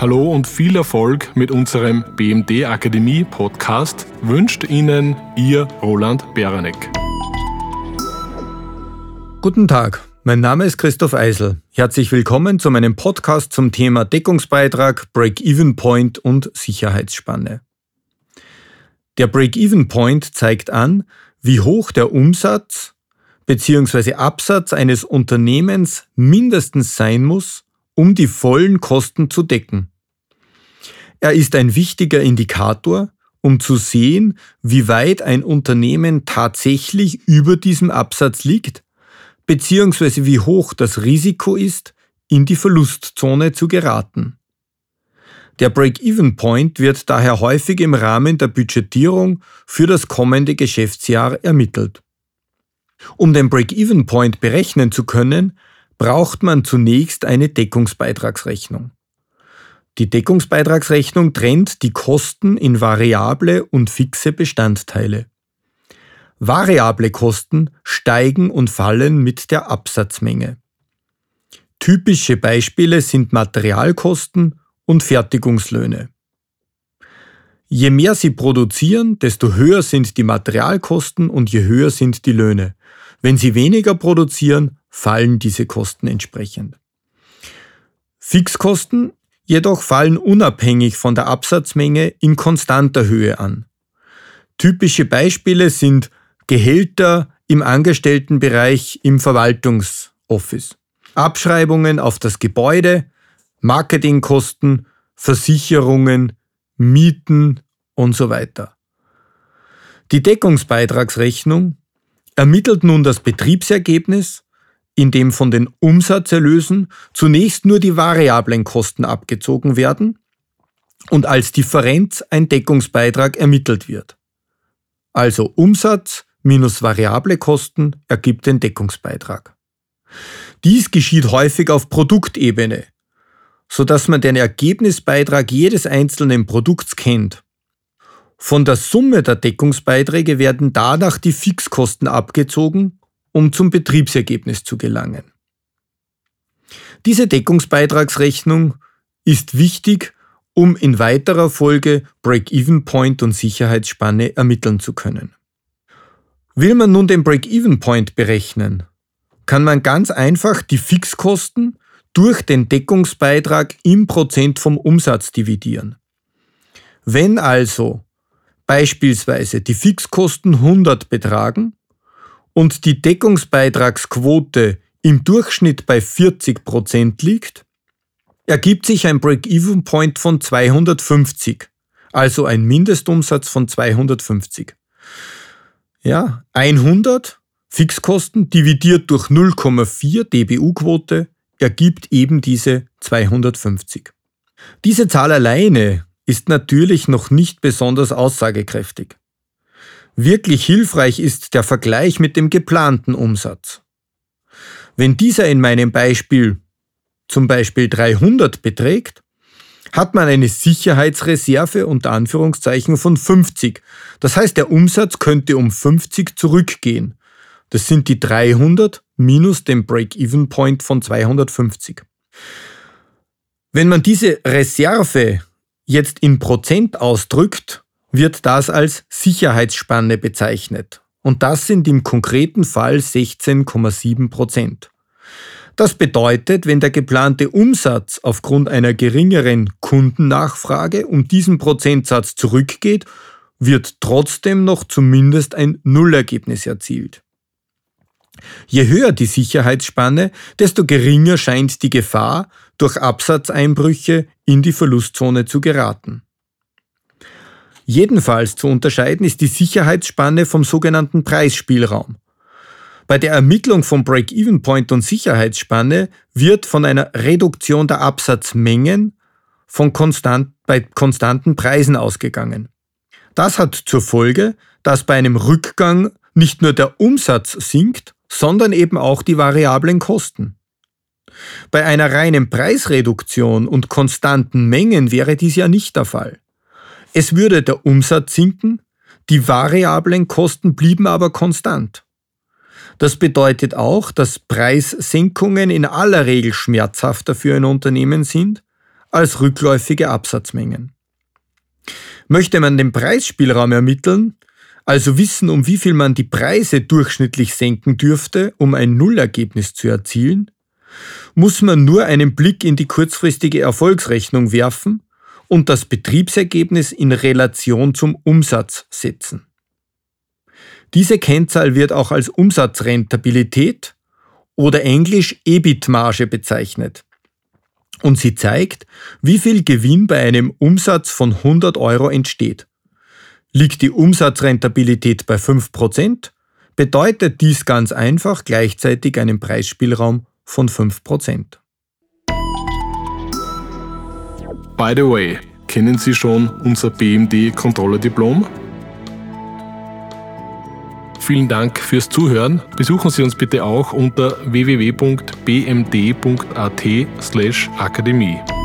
Hallo und viel Erfolg mit unserem BMD Akademie Podcast wünscht Ihnen Ihr Roland Beranek. Guten Tag, mein Name ist Christoph Eisel. Herzlich willkommen zu meinem Podcast zum Thema Deckungsbeitrag, Break-Even Point und Sicherheitsspanne. Der Break-Even Point zeigt an, wie hoch der Umsatz bzw. Absatz eines Unternehmens mindestens sein muss, um die vollen Kosten zu decken. Er ist ein wichtiger Indikator, um zu sehen, wie weit ein Unternehmen tatsächlich über diesem Absatz liegt, beziehungsweise wie hoch das Risiko ist, in die Verlustzone zu geraten. Der Break-Even-Point wird daher häufig im Rahmen der Budgetierung für das kommende Geschäftsjahr ermittelt. Um den Break-Even-Point berechnen zu können, braucht man zunächst eine Deckungsbeitragsrechnung. Die Deckungsbeitragsrechnung trennt die Kosten in variable und fixe Bestandteile. Variable Kosten steigen und fallen mit der Absatzmenge. Typische Beispiele sind Materialkosten und Fertigungslöhne. Je mehr sie produzieren, desto höher sind die Materialkosten und je höher sind die Löhne. Wenn sie weniger produzieren, fallen diese Kosten entsprechend. Fixkosten jedoch fallen unabhängig von der Absatzmenge in konstanter Höhe an. Typische Beispiele sind Gehälter im Angestelltenbereich im Verwaltungsoffice, Abschreibungen auf das Gebäude, Marketingkosten, Versicherungen, Mieten und so weiter. Die Deckungsbeitragsrechnung ermittelt nun das Betriebsergebnis, in dem von den Umsatzerlösen zunächst nur die variablen Kosten abgezogen werden und als Differenz ein Deckungsbeitrag ermittelt wird. Also Umsatz minus variable Kosten ergibt den Deckungsbeitrag. Dies geschieht häufig auf Produktebene, so dass man den Ergebnisbeitrag jedes einzelnen Produkts kennt von der Summe der Deckungsbeiträge werden danach die Fixkosten abgezogen, um zum Betriebsergebnis zu gelangen. Diese Deckungsbeitragsrechnung ist wichtig, um in weiterer Folge Break-Even-Point und Sicherheitsspanne ermitteln zu können. Will man nun den Break-Even-Point berechnen, kann man ganz einfach die Fixkosten durch den Deckungsbeitrag im Prozent vom Umsatz dividieren. Wenn also beispielsweise die Fixkosten 100 betragen und die Deckungsbeitragsquote im Durchschnitt bei 40 Prozent liegt, ergibt sich ein Break-Even-Point von 250, also ein Mindestumsatz von 250. Ja, 100 Fixkosten dividiert durch 0,4 DBU-Quote ergibt eben diese 250. Diese Zahl alleine ist natürlich noch nicht besonders aussagekräftig. Wirklich hilfreich ist der Vergleich mit dem geplanten Umsatz. Wenn dieser in meinem Beispiel zum Beispiel 300 beträgt, hat man eine Sicherheitsreserve unter Anführungszeichen von 50. Das heißt, der Umsatz könnte um 50 zurückgehen. Das sind die 300 minus den Break-Even-Point von 250. Wenn man diese Reserve jetzt in Prozent ausdrückt, wird das als Sicherheitsspanne bezeichnet. Und das sind im konkreten Fall 16,7 Prozent. Das bedeutet, wenn der geplante Umsatz aufgrund einer geringeren Kundennachfrage um diesen Prozentsatz zurückgeht, wird trotzdem noch zumindest ein Nullergebnis erzielt. Je höher die Sicherheitsspanne, desto geringer scheint die Gefahr, durch Absatzeinbrüche in die Verlustzone zu geraten. Jedenfalls zu unterscheiden ist die Sicherheitsspanne vom sogenannten Preisspielraum. Bei der Ermittlung von Break-Even-Point und Sicherheitsspanne wird von einer Reduktion der Absatzmengen von konstant, bei konstanten Preisen ausgegangen. Das hat zur Folge, dass bei einem Rückgang nicht nur der Umsatz sinkt, sondern eben auch die variablen Kosten. Bei einer reinen Preisreduktion und konstanten Mengen wäre dies ja nicht der Fall. Es würde der Umsatz sinken, die variablen Kosten blieben aber konstant. Das bedeutet auch, dass Preissenkungen in aller Regel schmerzhafter für ein Unternehmen sind als rückläufige Absatzmengen. Möchte man den Preisspielraum ermitteln, also wissen, um wie viel man die Preise durchschnittlich senken dürfte, um ein Nullergebnis zu erzielen, muss man nur einen Blick in die kurzfristige Erfolgsrechnung werfen und das Betriebsergebnis in Relation zum Umsatz setzen. Diese Kennzahl wird auch als Umsatzrentabilität oder englisch EBIT-Marge bezeichnet. Und sie zeigt, wie viel Gewinn bei einem Umsatz von 100 Euro entsteht. Liegt die Umsatzrentabilität bei 5%, bedeutet dies ganz einfach gleichzeitig einen Preisspielraum von 5%. By the way, kennen Sie schon unser BMD-Controller-Diplom? Vielen Dank fürs Zuhören. Besuchen Sie uns bitte auch unter www.bmd.at/akademie.